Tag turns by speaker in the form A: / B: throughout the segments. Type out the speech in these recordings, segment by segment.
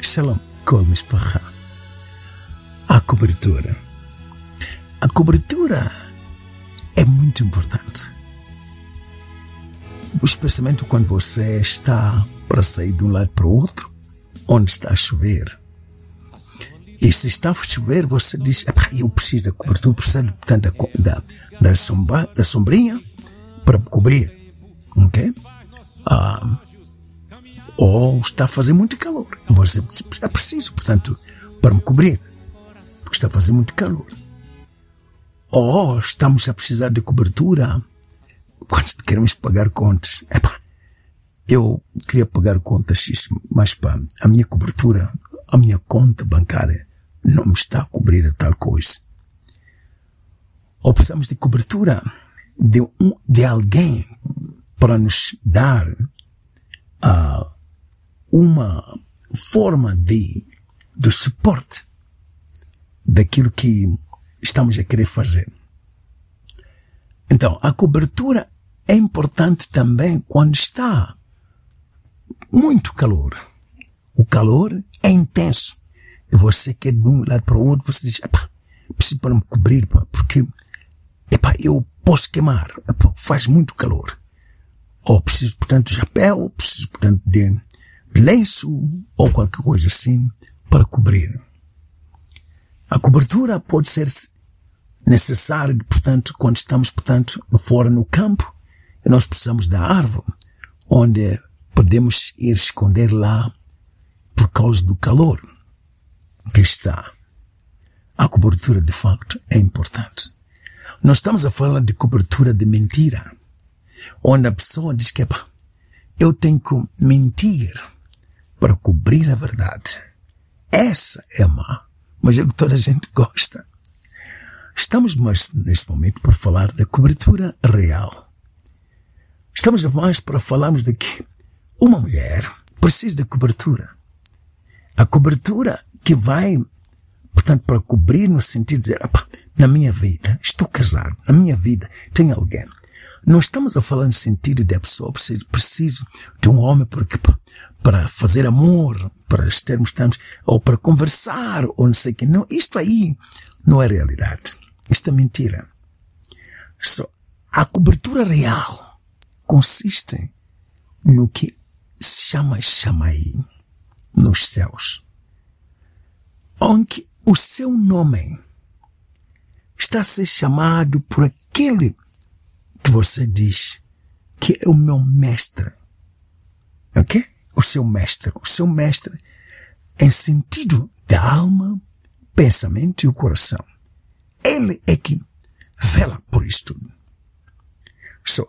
A: Shalom, kol mishpacha. A cobertura. A cobertura é muito importante. Especialmente quando você está para sair de um lado para o outro, onde está a chover. E se está a chover, você diz, eu preciso da cobertura, preciso portanto, da, da, sombra, da sombrinha para me cobrir. Ok? Ah, ou está a fazer muito calor. É preciso, portanto, para me cobrir, porque está a fazer muito calor. Ou estamos a precisar de cobertura quando queremos pagar contas. Epa, eu queria pagar contas, mas pá, a minha cobertura, a minha conta bancária não me está a cobrir a tal coisa. Ou precisamos de cobertura de, um, de alguém para nos dar uh, uma forma de, de suporte daquilo que estamos a querer fazer. Então, a cobertura é importante também quando está muito calor. O calor é intenso. E você quer de um lado para o outro, você diz, epá, preciso para me cobrir, pá, porque, epá, eu posso queimar, epá, faz muito calor. Ou preciso, portanto, de chapéu, preciso, portanto, de lenço ou qualquer coisa assim para cobrir. A cobertura pode ser necessária, portanto, quando estamos, portanto, fora no campo e nós precisamos da árvore, onde podemos ir esconder lá por causa do calor que está. A cobertura, de facto, é importante. Nós estamos a falar de cobertura de mentira, onde a pessoa diz que eu tenho que mentir para cobrir a verdade. Essa é má, mas é que toda a gente gosta. Estamos mais neste momento para falar da cobertura real. Estamos mais para falarmos de que uma mulher precisa de cobertura. A cobertura que vai, portanto, para cobrir no sentido de dizer, na minha vida, estou casado, na minha vida, tem alguém. Não estamos a falar no sentido de a pessoa precisa de um homem porque, para fazer amor, para estarmos tantos, ou para conversar, ou não sei o que. Não, isto aí não é realidade. Isto é mentira. So, a cobertura real consiste no que se chama Chamai nos céus, onde o seu nome está a ser chamado por aquele que você diz que é o meu mestre. Ok? O seu mestre, o seu mestre em sentido da alma, pensamento e o coração. Ele é que vela por isso tudo. So,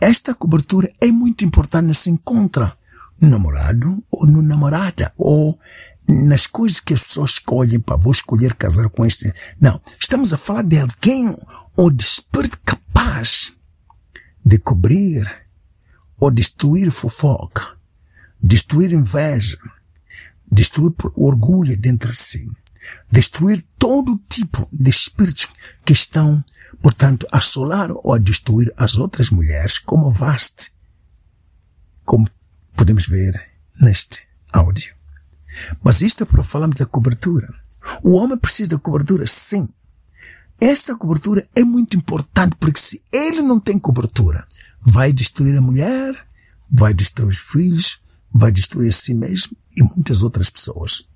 A: esta cobertura é muito importante se encontra no namorado ou no namorada ou nas coisas que as pessoas escolhem para vou escolher casar com este. Não, estamos a falar de alguém ou de espírito capaz de cobrir ou destruir fofoca destruir inveja, destruir orgulho dentro de si, destruir todo tipo de espíritos que estão, portanto, a assolar ou a destruir as outras mulheres, como vaste, como podemos ver neste áudio. Mas isto é para falarmos da cobertura. O homem precisa da cobertura, sim. Esta cobertura é muito importante porque se ele não tem cobertura, vai destruir a mulher, vai destruir os filhos, vai destruir a si mesmo e muitas outras pessoas.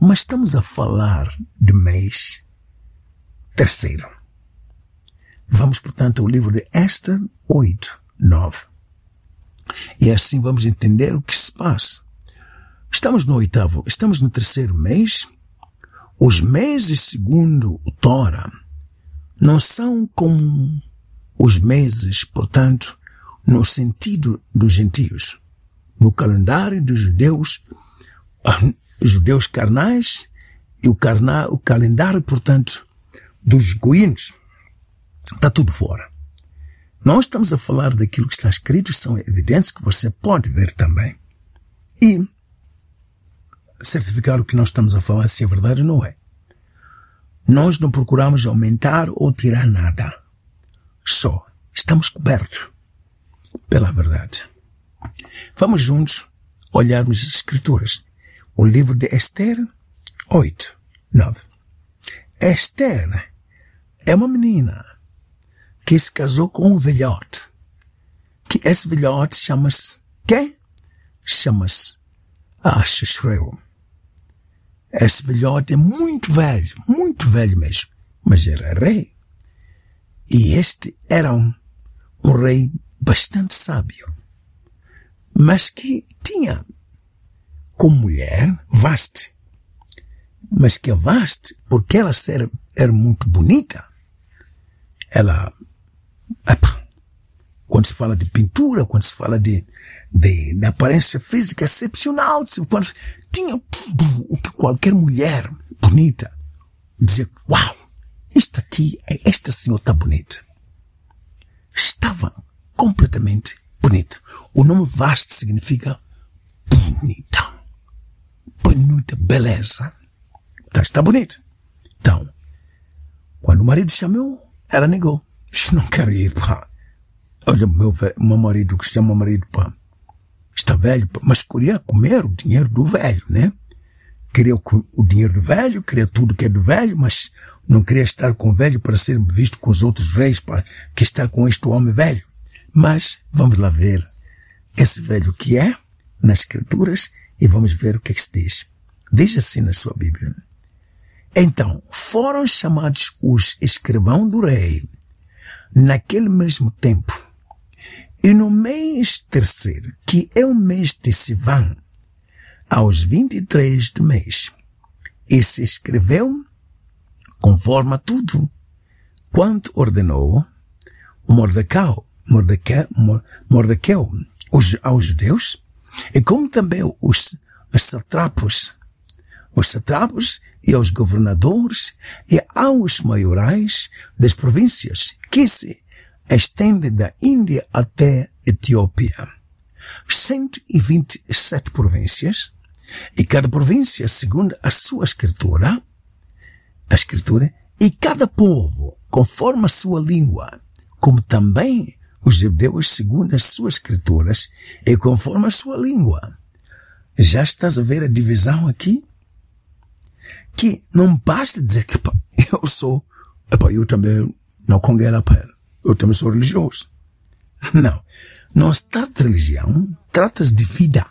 A: Mas estamos a falar de mês terceiro. Vamos, portanto, ao livro de Esther 8, 9. E assim vamos entender o que se passa. Estamos no oitavo, estamos no terceiro mês. Os meses segundo o Tora não são como os meses, portanto, no sentido dos gentios no calendário dos judeus, judeus carnais e o, carna, o calendário, portanto, dos goinos. Está tudo fora. Nós estamos a falar daquilo que está escrito, são evidências que você pode ver também. E certificar o que nós estamos a falar se é verdade ou não é. Nós não procuramos aumentar ou tirar nada. Só estamos cobertos pela verdade. Vamos juntos olharmos as escrituras. O livro de Esther 8, 9. Esther é uma menina que se casou com um velhote. Que esse velhote chama-se quem? Chama-se Achashureu. Esse velhote é muito velho, muito velho mesmo, mas era rei. E este era um, um rei bastante sábio, mas que tinha como mulher Vaste. Mas que a Vaste, porque ela era, era muito bonita, ela, epa, quando se fala de pintura, quando se fala de, de, de aparência física excepcional, quando, tinha o que qualquer mulher bonita dizia, uau, isto aqui, esta senhora está bonita. Estava completamente bonita. O nome vasto significa bonita. Bonita, beleza. Então, está bonita. Então, quando o marido chamou, ela negou. Não quero ir, pá. Olha, meu, meu marido, que se chama marido, pá está velho, mas queria comer o dinheiro do velho, né? Queria o, dinheiro do velho, queria tudo que é do velho, mas não queria estar com o velho para ser visto com os outros reis para que está com este homem velho. Mas vamos lá ver esse velho que é nas escrituras e vamos ver o que, é que se diz. Diz assim na sua Bíblia. Então, foram chamados os escrivãos do rei naquele mesmo tempo e no mês terceiro, que é o mês de Sivan, aos 23 do mês, e se escreveu conforme a tudo quanto ordenou Mordecai, Mordecai, Mordecai os, aos judeus, e como também os, os satrapos, os satrapos e aos governadores e aos maiorais das províncias que se estende da Índia até Etiópia. 127 províncias, e cada província segundo a sua escritura, a escritura, e cada povo conforme a sua língua, como também os judeus segundo as suas escrituras e conforme a sua língua. Já estás a ver a divisão aqui? Que não basta dizer que pá, eu sou, epá, eu também não conguei a pele eu também sou religioso. Não. Não se trata de religião, trata-se de vida.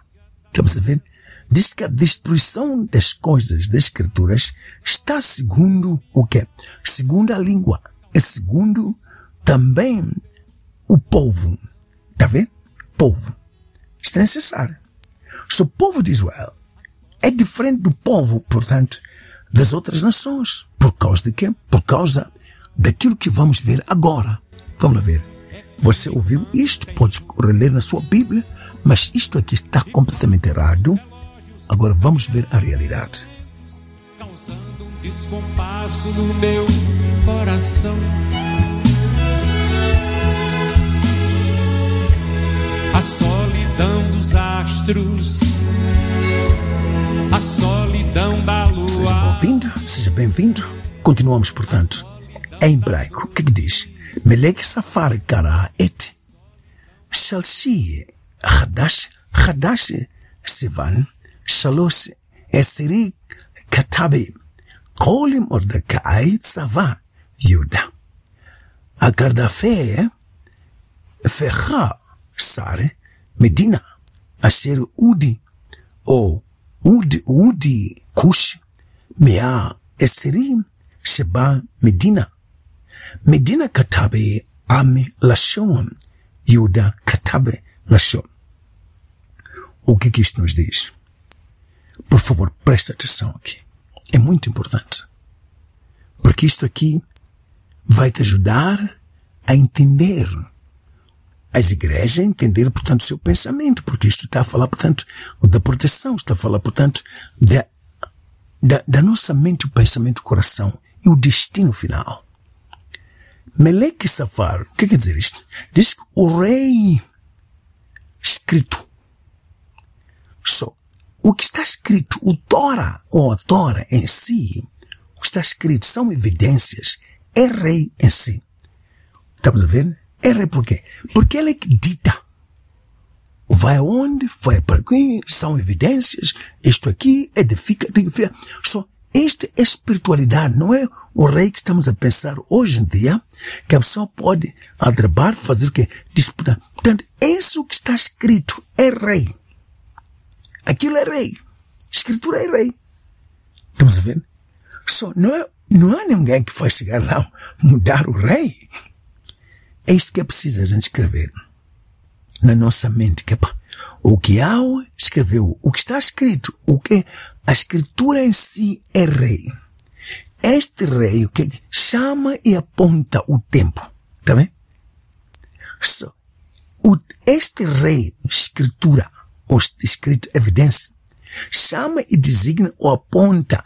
A: Estamos a ver? Diz que a destruição das coisas das escrituras está segundo o quê? Segundo a língua. É segundo também o povo. Está vendo? Povo. Isto é necessário. Se o povo de Israel é diferente do povo, portanto, das outras nações. Por causa de quê? Por causa daquilo que vamos ver agora. Vamos lá ver. Você ouviu isto, pode reler na sua Bíblia, mas isto aqui está completamente errado. Agora vamos ver a realidade. Causando um descompasso no meu coração. a solidão dos astros, a solidão da lua. Seja bem-vindo, seja bem-vindo. Continuamos, portanto, em hebraico. O que, é que diz? Melek safar kara et shalshi hadash hadash sivan shalosh esiri katabe kolim ordekai tzava yuda. a הקרדפה fecha שר מדינה אשר אודי או אודי אודי כוש מאה עשרים שבה מדינה Medina Katabe Ame Lashon. Yuda Katabe Lashon. O que é que isto nos diz? Por favor, preste atenção aqui. É muito importante. Porque isto aqui vai te ajudar a entender as igrejas a entender, portanto, o seu pensamento, porque isto está a falar, portanto, da proteção, está a falar, portanto, da, da, da nossa mente, o pensamento, o coração e o destino final. Meleque Safar, o que quer dizer isto? Diz que o rei escrito. Só. O que está escrito, o Tora, ou a Tora em si, o que está escrito são evidências. É rei em si. Estamos a ver? É rei por quê? Porque ele é que dita vai aonde? Vai para aqui, são evidências, isto aqui edifica, edifica. Só esta espiritualidade não é o rei que estamos a pensar hoje em dia, que a pessoa pode adrabar, fazer o quê? Disputar. Portanto, isso que está escrito é rei. Aquilo é rei. Escritura é rei. Estamos a ver? Só não, é, não há ninguém que vai chegar lá mudar o rei. É isto que é preciso a gente escrever na nossa mente. Que, pá, o que Yahweh escreveu, o que está escrito, o que a escritura em si é rei. Este rei, o que chama e aponta o tempo. Tá bem? So, o, este rei, escritura, ou escrito evidência, chama e designa ou aponta.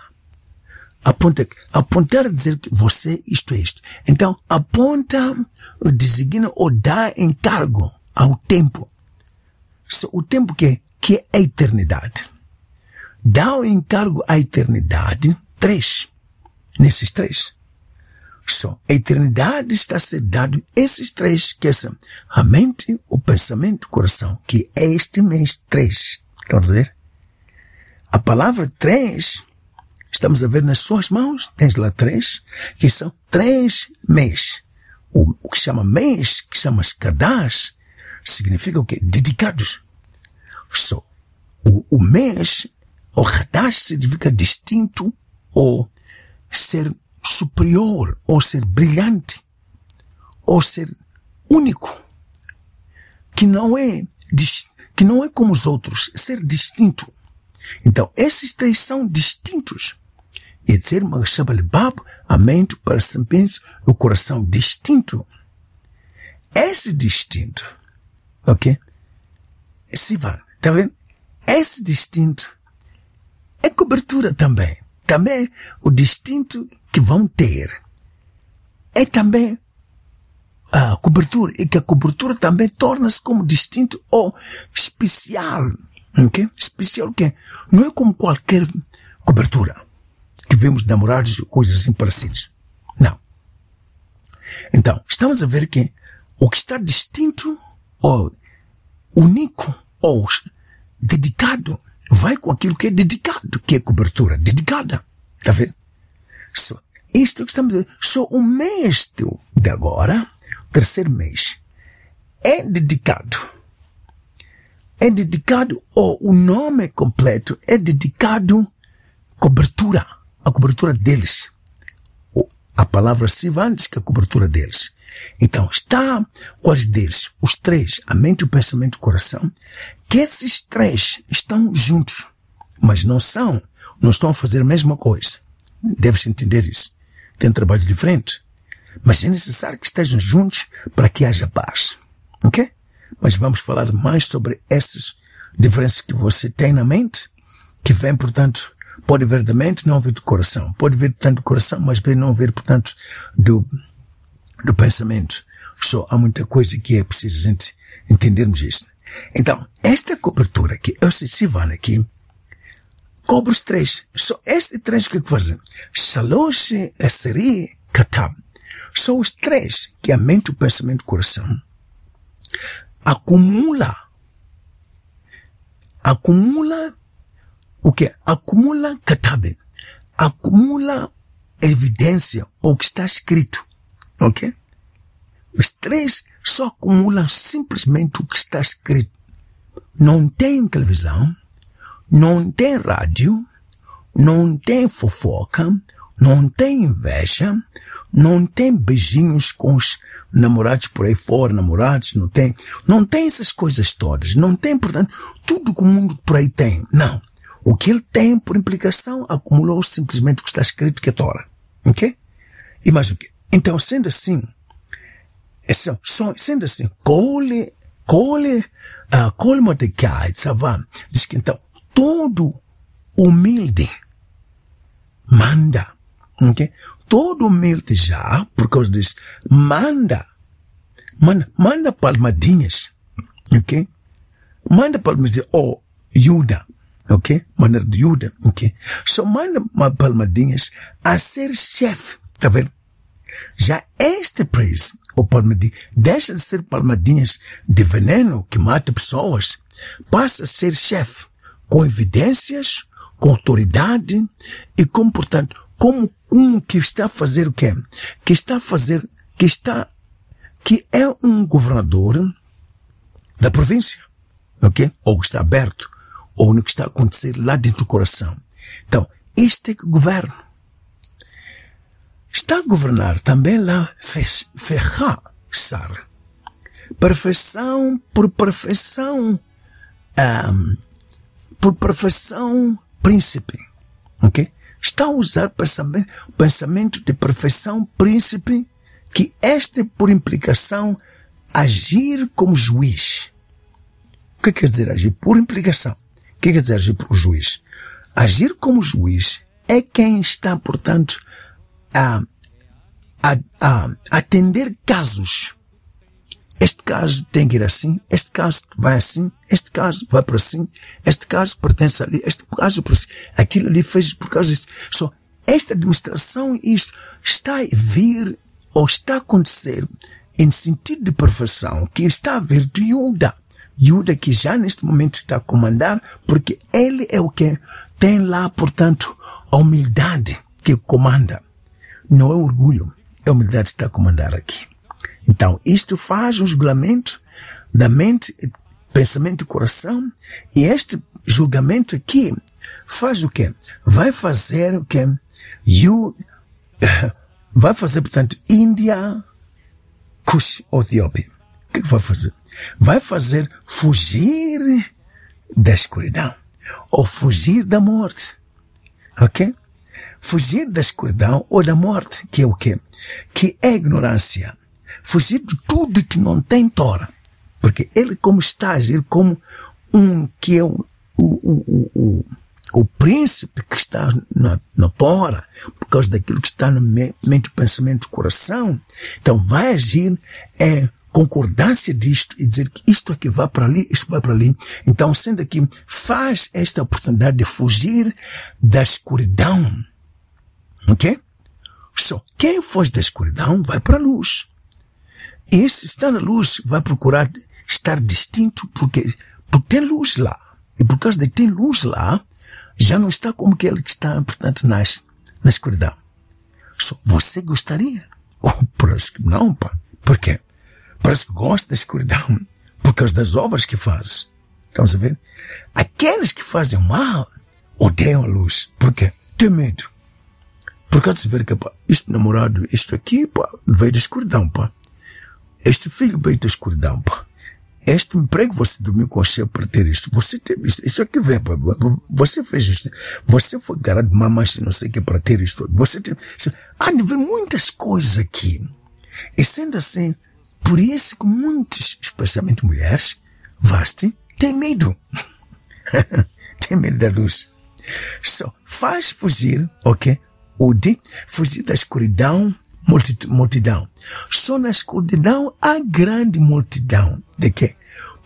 A: Aponta, apontar dizer que você isto é isto. Então, aponta, designa ou dá encargo ao tempo. So, o tempo que, que é a eternidade. Dá o encargo à eternidade, três. Nesses três. Só a eternidade está a dado esses três, que são a mente, o pensamento, o coração, que é este mês três. Estamos a ver? A palavra três, estamos a ver nas suas mãos, tens lá três, que são três meses. O, o que chama mês, que chama Kadash, significa o quê? Dedicados. Só. O, o mês, o Kadash significa distinto ou ser superior, ou ser brilhante, ou ser único, que não é, que não é como os outros, ser distinto. Então, esses três são distintos. E ser Magshabalibab, a mente, o pensamento, o coração distinto. Esse distinto, ok? Sivan, tá vendo? Esse distinto é cobertura também. Também o distinto que vão ter é também a cobertura e que a cobertura também torna-se como distinto ou especial. Okay? Especial que não é como qualquer cobertura que vemos namorados e coisas assim parecidas. Não. Então, estamos a ver que o que está distinto ou único ou dedicado vai com aquilo que é dedicado, que é cobertura dedicada. Está vendo? So, isto que estamos a ver, só o mês de agora, terceiro mês, é dedicado. É dedicado, ou o nome completo é dedicado cobertura, a cobertura deles. A palavra Sivan diz que a cobertura deles. Então, está quais deles? Os três, a mente, o pensamento e o coração, que esses três estão juntos, mas não são, não estão a fazer a mesma coisa. Deves entender isso. Tem trabalho diferente. Mas é necessário que estejam juntos para que haja paz. Ok? Mas vamos falar mais sobre essas diferenças que você tem na mente, que vem, portanto, pode ver da mente, não ver do coração. Pode ver tanto do coração, mas não ver, portanto, do, do pensamento. Só há muita coisa que é preciso a gente entendermos isso. Então, esta cobertura que eu se aqui, cobre os três. Só este três que fazem. Shalosh Eseri Katam. São os três que a mente, o pensamento e o coração acumula. Acumula o que? Acumula Katab. Acumula evidência, o que está escrito. Ok? Os três só acumulam simplesmente o que está escrito. Não tem televisão, não tem rádio, não tem fofoca, não tem inveja, não tem beijinhos com os namorados por aí fora, namorados, não tem, não tem essas coisas todas, não tem, portanto, tudo que o mundo por aí tem, não. O que ele tem, por implicação, acumulou simplesmente o que está escrito que é Torah. Ok? E mais o quê? Então, sendo assim, só, sendo assim, colhe, colhe, uh, colhe Mordecai, Tzavam, diz que então, todo humilde manda, ok? Todo humilde já, por causa disso, manda, manda, manda palmadinhas, ok? Manda palmadinhas, oh, Yuda, ok? Manda de Yuda, ok? Só manda palmadinhas a ser chefe, tá vendo? Já este preso, ou palmadinha, deixa de ser palmadinhas de veneno que mata pessoas, passa a ser chefe, com evidências, com autoridade e como, portanto, como um que está a fazer o quê? Que está a fazer, que está, que é um governador da província, ok? Ou que está aberto, ou no que está a acontecer lá dentro do coração. Então, este é que governa. Está a governar também lá Ferrar. Perfeição por perfeição, um, por perfeição príncipe. Ok? Está a usar pensamento, pensamento de perfeição príncipe que este por implicação agir como juiz. O que quer dizer agir por implicação? Que quer dizer agir por juiz? Agir como juiz é quem está, portanto, a, a, a atender casos. Este caso tem que ir assim, este caso vai assim, este caso vai para assim, este caso pertence ali, este caso por assim, aquilo ali fez por causa disso. Só esta administração, isto está a vir ou está a acontecer em sentido de perfeição que está a vir de Yuda. Yuda que já neste momento está a comandar porque ele é o que tem lá, portanto, a humildade que comanda. Não é orgulho, é a humildade que está a comandar aqui. Então, isto faz um julgamento da mente, pensamento e coração, e este julgamento aqui faz o quê? Vai fazer o quê? You, vai fazer, portanto, Índia, Kush, Etiópia. Que vai fazer? Vai fazer fugir da escuridão ou fugir da morte. Ok? Fugir da escuridão ou da morte, que é o quê? Que é ignorância. Fugir de tudo que não tem Tora. Porque ele como está a agir como um que é o, o, o, o, o príncipe que está na, na Tora, por causa daquilo que está no mente, pensamento, coração. Então vai agir é concordância disto e dizer que isto aqui vai para ali, isto vai para ali. Então, sendo aqui, faz esta oportunidade de fugir da escuridão. Ok? Só quem foge da escuridão vai para a luz. E esse está na luz vai procurar estar distinto porque, porque tem luz lá. E por causa de ter luz lá, já não está como aquele que está, portanto, nas, na escuridão. Só você gostaria? Oh, que não, pá. Por quê? Parece que gosta da escuridão por causa das obras que faz. Estamos a ver? Aqueles que fazem mal odeiam a luz. Por quê? Tem medo. Por causa de ver que, pá, este namorado, isto aqui, pá, veio da escuridão, pá. Este filho veio da escuridão, pá. Este emprego você dormiu com o chefe para ter isto. Você teve isto. Isso aqui vem, pá. Você fez isto. Você foi garado de mamãe, não sei o que, para ter isto. Você teve... Há muitas coisas aqui. E sendo assim, por isso que muitos, especialmente mulheres, vaste, têm medo. tem medo da luz. Só faz fugir, ok? O de fugir da escuridão, multidão. Só na escuridão há grande multidão. De quê?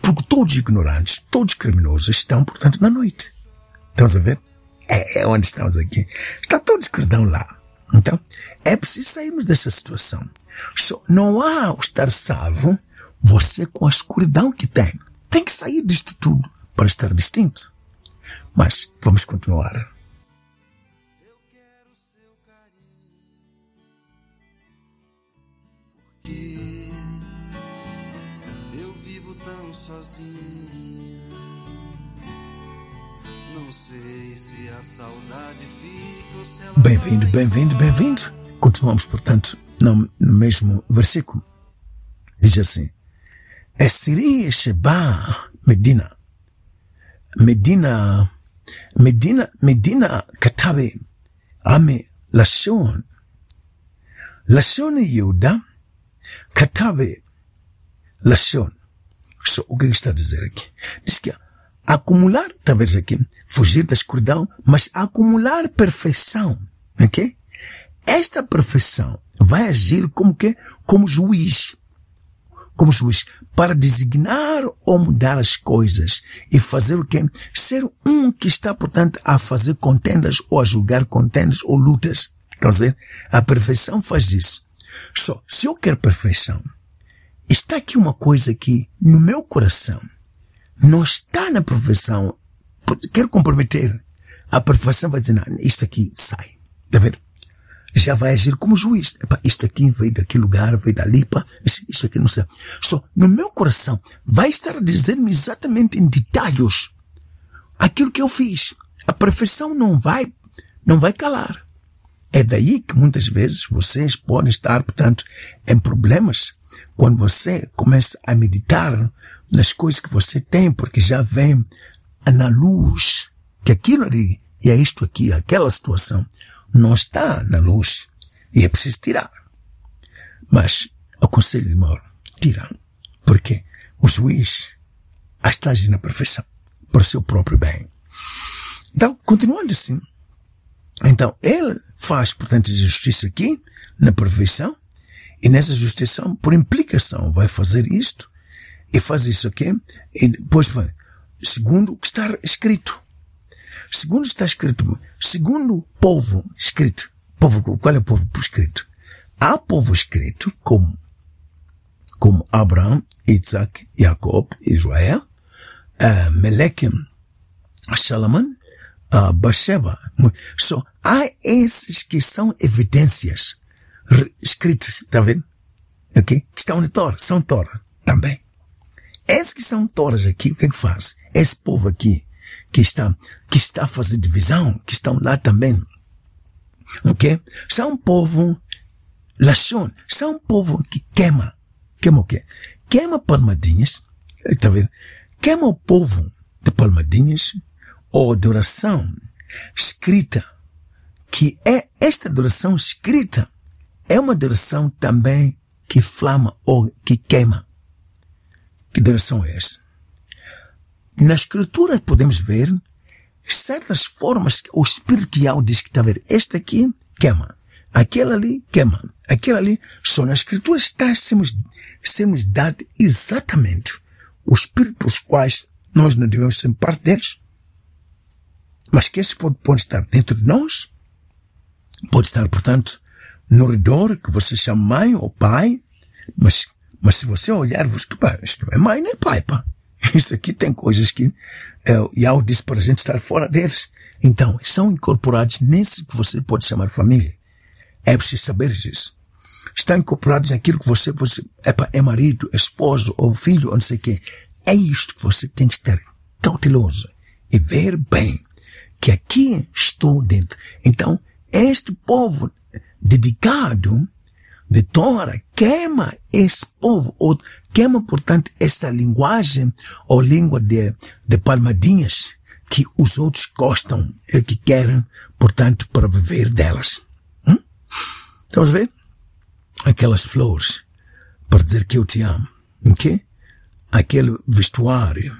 A: Porque todos ignorantes, todos criminosos estão, portanto, na noite. Estamos a ver? É, é onde estamos aqui. Está toda escuridão lá. Então, é preciso sairmos dessa situação. So, não há estar salvo você com a escuridão que tem. Tem que sair disto tudo para estar distinto. Mas vamos continuar.
B: Eu vivo tão sozinho.
A: Bem-vindo, bem-vindo, bem-vindo. Continuamos, portanto, no, no mesmo versículo. Diz assim, Essiri Sheba Medina. Medina, Medina, Medina katabe ame lashon. Lashon Yehuda katabe lashon. So, o que está a dizer aqui? Acumular, talvez aqui, fugir da escuridão, mas acumular perfeição. Ok? Esta perfeição vai agir como que? Como juiz. Como juiz. Para designar ou mudar as coisas. E fazer o quê? Ser um que está, portanto, a fazer contendas ou a julgar contendas ou lutas. Quer dizer, a perfeição faz isso. Só, se eu quero perfeição, está aqui uma coisa que no meu coração não está na profissão. Quero comprometer. A profissão vai dizer, não, isto aqui sai. Está? Já vai agir como juiz. Epa, isto aqui veio daquele lugar, veio dali, pá, isto aqui não sei. Só no meu coração vai estar dizendo-me exatamente em detalhes aquilo que eu fiz. A perfeição não vai, não vai calar. É daí que muitas vezes vocês podem estar, portanto, em problemas quando você começa a meditar nas coisas que você tem, porque já vem na luz que aquilo ali e é isto aqui, aquela situação, não está na luz e é preciso tirar. Mas aconselho de moro, tira. Porque o juiz está na perfeição, para o seu próprio bem. Então, continuando assim, então, ele faz, portanto, a justiça aqui, na perfeição, e nessa justiça, por implicação, vai fazer isto, e faz isso aqui, e depois vai, segundo o que está escrito. Segundo está escrito, segundo povo escrito, povo, qual é o povo escrito? Há povo escrito como, como Abraão, Isaac, Jacob, Israel, uh, Meleque, Salomão, uh. Só há esses que são evidências escritas, tá vendo? Ok? Que estão na Torá, são Torá também. Esses que são Toras aqui, o que é que faz? Esse povo aqui, que está, que está fazer divisão, que estão lá também, ok? São povo, Lachon, são povo que queima, queima o quê? Queima palmadinhas, tá vendo? Queima o povo de palmadinhas, ou adoração escrita, que é esta adoração escrita, é uma adoração também que flama ou que queima. Que adoração é essa? Na escritura podemos ver certas formas que o espiritual diz que está a ver. Este aqui queima. Aquele ali queima. Aquele ali. Só na escritura está sermos, sermos dado exatamente os espíritos quais nós não devemos ser parte deles. Mas que esse pode, pode estar dentro de nós. Pode estar, portanto, no redor, que você chama mãe ou pai. Mas, mas se você olhar, você, pá, isto não é mãe nem pai, pá. Isso aqui tem coisas que, é, e ao disse para a gente estar fora deles. Então, são incorporados nesse que você pode chamar família. É preciso saber disso. Estão incorporados naquilo que você, você é, é marido, esposo ou filho, ou não sei o quê. É isto que você tem que estar cauteloso e ver bem que aqui estou dentro. Então, este povo dedicado de Torah queima esse povo, ou queima, portanto, esta linguagem ou língua de, de palmadinhas que os outros gostam e que querem, portanto, para viver delas. Hum? Estamos a ver? Aquelas flores para dizer que eu te amo. Ok? Aquele vestuário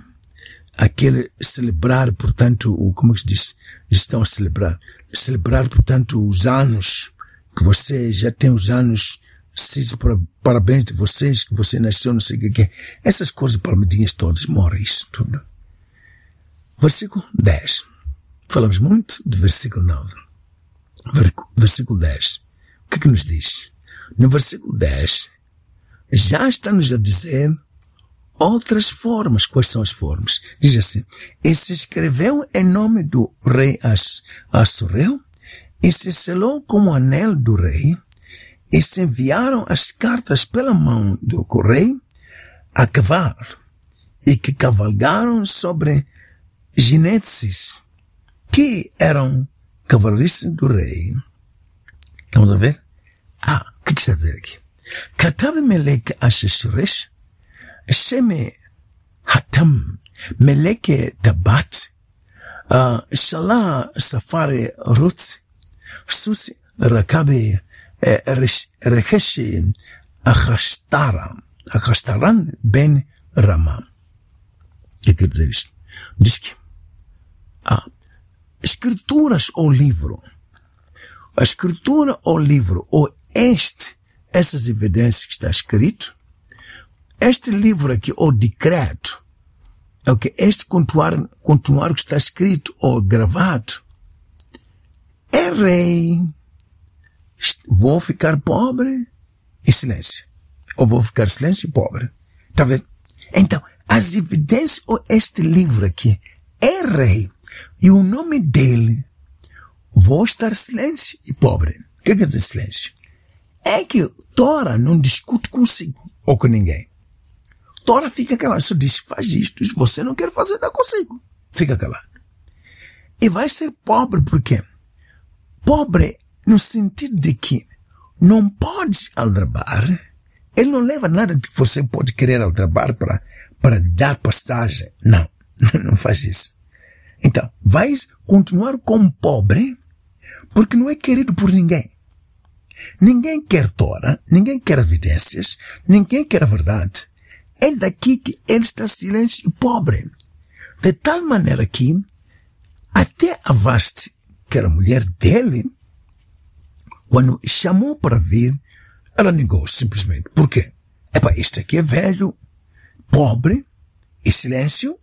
A: aquele celebrar, portanto, o, como é que se diz? Estão a celebrar. Celebrar, portanto, os anos que você já tem os anos, seja para, parabéns de vocês, que você nasceu, não sei o que, Essas coisas palmadinhas todas, morre isso tudo. Versículo 10. Falamos muito do versículo 9. Versículo 10. O que, é que nos diz? No versículo 10, já está-nos a dizer outras formas. Quais são as formas? Diz assim, e se escreveu em nome do rei Assureu, e se selou como anel do rei, e se enviaram as cartas pela mão do correio a cavalo, e que cavalgaram sobre ginetes, que eram cavalistas do rei. Vamos a ver? Ah, o que, que está a dizer aqui? Katab Melek Asheshuresh, Sheme Hatam Meleke Tabat uh, Shala Safari Susi Rakabe Rekeshi Achastara Achastaran Ben Rama. O que quer dizer isto? Diz que ah, escrituras ou livro, a escritura ou livro, ou este, essas evidências que está escrito, este livro aqui, ou decreto, é o que este continuar, continuar que está escrito ou gravado, é rei. Vou ficar pobre em silêncio. ou vou ficar silêncio e pobre. Tá vendo? Então, as evidências, ou este livro aqui, é rei. E o nome dele, vou estar silêncio e pobre. O que quer dizer silêncio? É que Tora não discute consigo ou com ninguém. Tora fica calado, só diz, faz isto, você não quer fazer, dá consigo. Fica calado. E vai ser pobre por quê? Pobre no sentido de que não pode aldrabar, ele não leva nada que você pode querer aldrabar para, para dar passagem. Não, não faz isso. Então, vais continuar como pobre, porque não é querido por ninguém. Ninguém quer Tora, ninguém quer evidências, ninguém quer a verdade. É daqui que ele está silêncio e pobre. De tal maneira que até a Vaste, que era mulher dele, quando chamou para vir, ela negou simplesmente. Por quê? Epá, isto aqui é velho, pobre, e silêncio,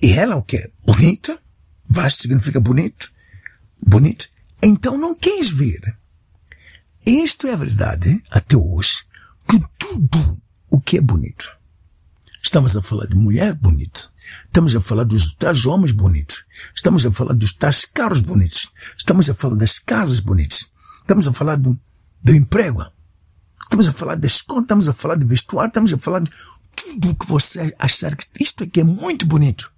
A: e ela o quê? Bonita, Vaste significa bonito, bonito, então não quis vir. Isto é a verdade, até hoje, que tudo o que é bonito. Estamos a falar de mulher bonita. Estamos a falar dos tais homens bonitos. Estamos a falar dos tais carros bonitos. Estamos a falar das casas bonitas. Estamos a falar do, do emprego. Estamos a falar da escola. Estamos a falar de vestuário. Estamos a falar de tudo que você achar que isto aqui é muito bonito.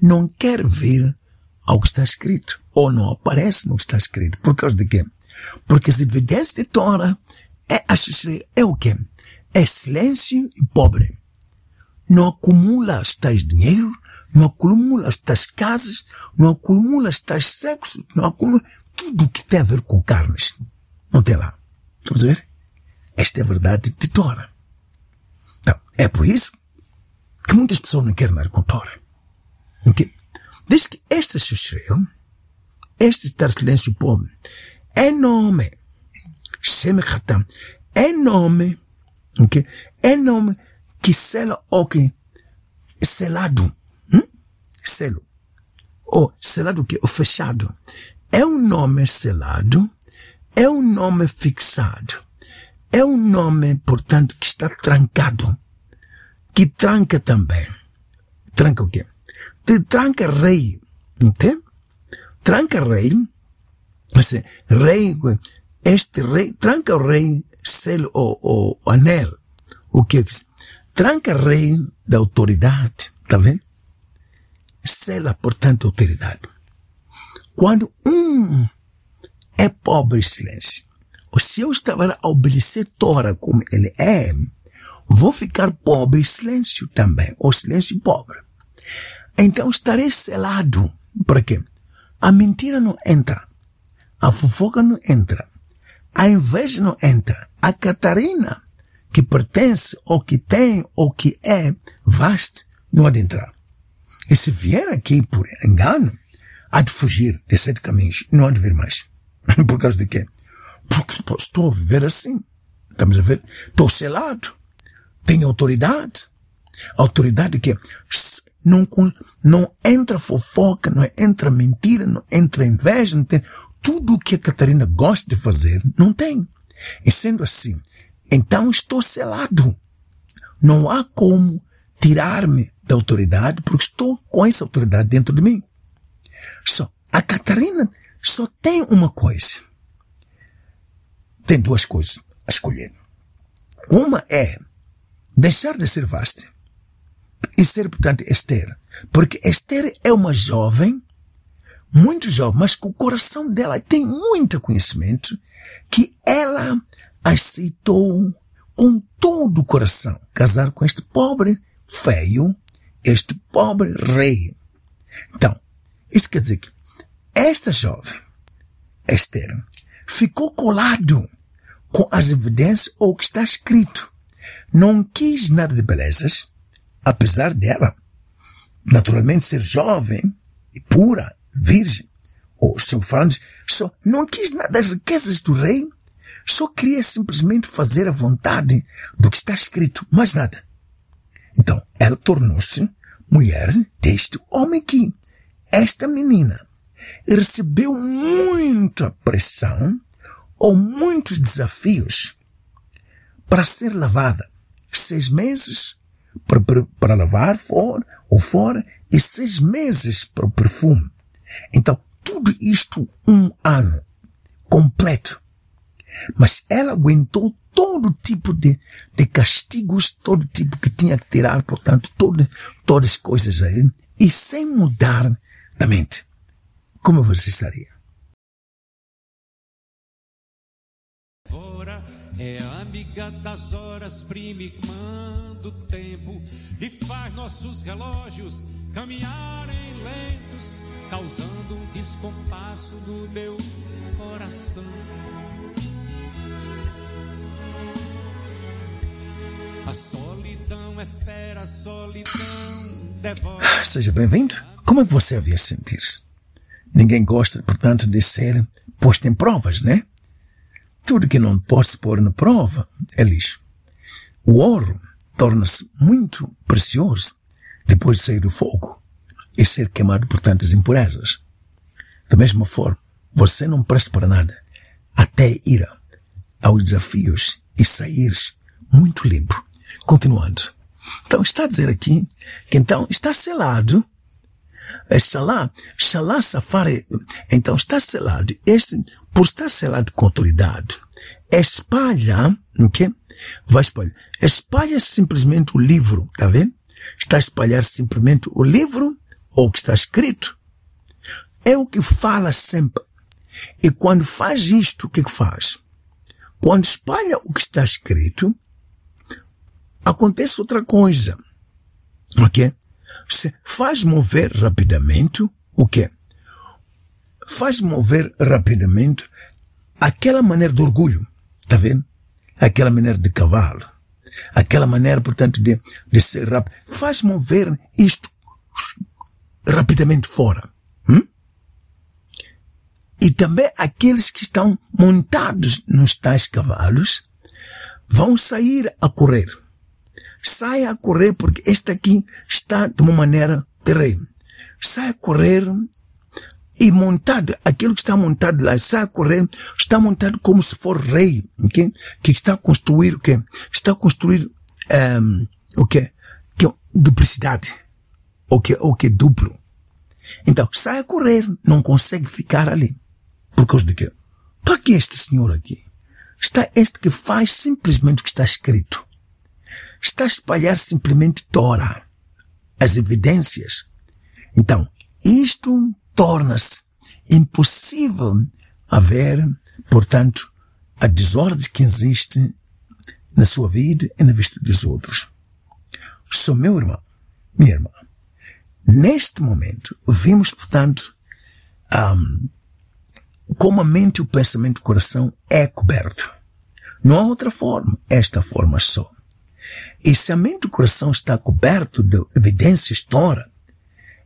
A: Não quer ver ao que está escrito. Ou não aparece no que está escrito. Por causa de quê? Porque as evidências de Torah é, é o quê? É silêncio e pobre. Não acumula os tais dinheiro, não acumula as tais casas, não acumula os tais sexos, não acumula tudo que tem a ver com carnes. Não tem lá. Vamos ver? Esta é a verdade de Torah. Então, é por isso que muitas pessoas não querem nada com Torah. Okay? Diz que esta escreveu, este estar silêncio pobre, é nome. Semichatam. É nome. Okay? É nome que sela o que selado. Hum? Selo. Ou selado que o fechado. É um nome selado. É um nome fixado. É um nome, portanto, que está trancado. Que tranca também. Tranca o quê? Te tranca rei. Entende? Tranca rei Assim, rei, este rei, tranca o rei, selo o, o anel. O que é Tranca rei da autoridade, tá vendo? Sela, portanto, autoridade. Quando um é pobre silêncio, ou se eu estava a obedecer Tora como ele é, vou ficar pobre silêncio também, ou silêncio pobre. Então estarei selado. Por quê? A mentira não entra. A fofoca não entra. A inveja não entra. A Catarina, que pertence, ou que tem, ou que é vaste, não há de entrar. E se vier aqui por engano, há de fugir de sete caminhos. Não há de vir mais. por causa de quê? Porque estou a viver assim. Estamos a ver? Estou selado. Tenho autoridade. Autoridade que não, não entra fofoca, não entra mentira, não entra inveja, não tem, tudo o que a Catarina gosta de fazer, não tem. E sendo assim, então estou selado. Não há como tirar-me da autoridade, porque estou com essa autoridade dentro de mim. Só, a Catarina só tem uma coisa. Tem duas coisas a escolher. Uma é deixar de ser vasta e ser, portanto, Esther. Porque Esther é uma jovem muito jovem, mas com o coração dela tem muito conhecimento, que ela aceitou com todo o coração casar com este pobre feio, este pobre rei. Então, isso quer dizer que esta jovem, Esther, ficou colado com as evidências ou o que está escrito. Não quis nada de belezas, apesar dela, naturalmente, ser jovem e pura, virgem, ou seu falando, só não quis nada das riquezas do rei, só queria simplesmente fazer a vontade do que está escrito, mais nada. Então, ela tornou-se mulher deste homem que, esta menina, recebeu muita pressão ou muitos desafios para ser lavada. Seis meses para, para, lavar fora ou fora e seis meses para o perfume. Então, tudo isto um ano completo. Mas ela aguentou todo tipo de, de castigos, todo tipo que tinha que tirar, portanto, todo, todas as coisas aí, e sem mudar da mente. Como você estaria?
C: Fora é amiga das horas, prima irmã do tempo, e faz nossos relógios caminharem lentos, causando um descompasso no meu coração. A solidão é fera, a solidão devora.
A: Seja bem-vindo. Como é que você havia sentir-se? Ninguém gosta, portanto, de ser posto em provas, né? Tudo que não pode pôr na prova é lixo. O ouro torna-se muito precioso depois de sair do fogo e ser queimado por tantas impurezas. Da mesma forma, você não presta para nada até ir aos desafios e sair muito limpo. Continuando. Então está a dizer aqui que então está selado. É Shalá, Shalá Safari, então está selado. Este, por estar selado com autoridade, espalha, o quê? Vai espalhar. Espalha simplesmente o livro, tá vendo? Está a espalhar simplesmente o livro, ou o que está escrito. É o que fala sempre. E quando faz isto, o que, que faz? Quando espalha o que está escrito, acontece outra coisa. Ok? Você faz mover rapidamente o quê? Faz mover rapidamente aquela maneira de orgulho. Tá vendo? Aquela maneira de cavalo. Aquela maneira, portanto, de, de ser rápido. Faz mover isto rapidamente fora. Hum? E também aqueles que estão montados nos tais cavalos vão sair a correr. Saia a correr porque este aqui está de uma maneira terrena. Saia a correr e montado, aquilo que está montado lá, sai a correr, está montado como se for rei, okay? que está a construir o quê? Está a construir um, o quê? Que é duplicidade, o que o que duplo. Então, sai a correr, não consegue ficar ali. Por causa de quê? Está aqui este senhor aqui. Está este que faz simplesmente o que está escrito. Está a espalhar simplesmente Tora. As evidências. Então, isto torna-se impossível haver, portanto, a desordem que existe na sua vida e na vista dos outros. Sou meu irmão, minha irmã. Neste momento, vimos, portanto, um, como a mente, o pensamento o coração é coberto. Não há outra forma, esta forma só. E se a mente e o coração está coberto de evidências Tora,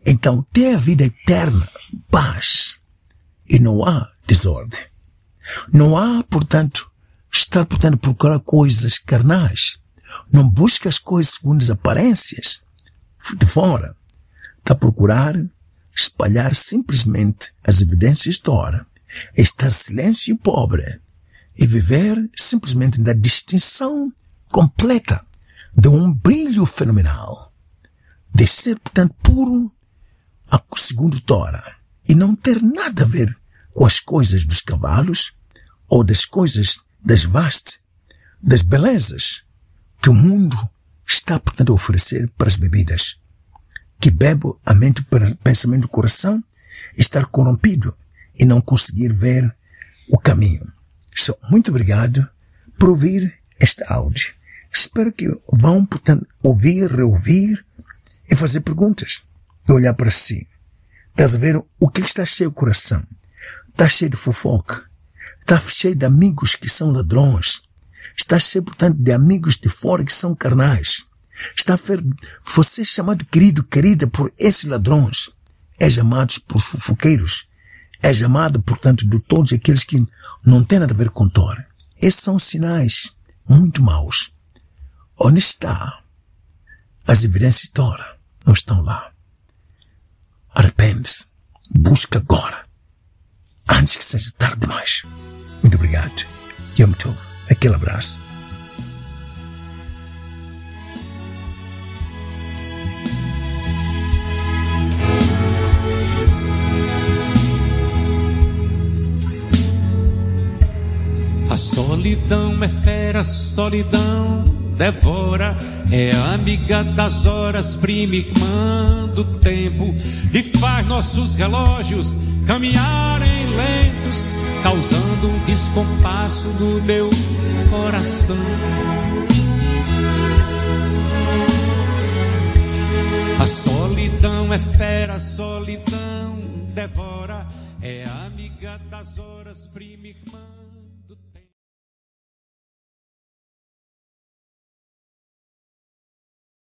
A: então tem a vida eterna, paz, e não há desordem. Não há, portanto, estar, portanto, procurar coisas carnais. Não busca as coisas segundo as aparências de fora. Está a procurar espalhar simplesmente as evidências hora, estar silêncio e pobre e viver simplesmente da distinção completa de um brilho fenomenal, de ser, portanto, puro segundo Tora, e não ter nada a ver com as coisas dos cavalos ou das coisas das vastes, das belezas que o mundo está, portanto, a oferecer para as bebidas. Que bebe a mente pensamento do coração estar corrompido e não conseguir ver o caminho. So, muito obrigado por ouvir este áudio. Espero que vão, portanto, ouvir, reouvir e fazer perguntas e olhar para si. Estás a ver o que está cheio o coração? Está cheio de fofoca. Está cheio de amigos que são ladrões. Está cheio, portanto, de amigos de fora que são carnais. Está a ver, você é chamado querido, querida por esses ladrões. É chamado por fofoqueiros. É chamado, portanto, de todos aqueles que não têm nada a ver com Tora. Esses são sinais muito maus. Onde está? As evidências estão lá. Não estão lá. Arrepende-se. Busca agora. Antes que seja tarde demais. Muito obrigado. e Yom Tov. Aquele abraço.
C: A solidão é fera, solidão devora. É amiga das horas, prima irmã do tempo. E faz nossos relógios caminharem lentos, causando um descompasso no meu coração. A solidão é fera, a solidão devora. É amiga das horas, prima.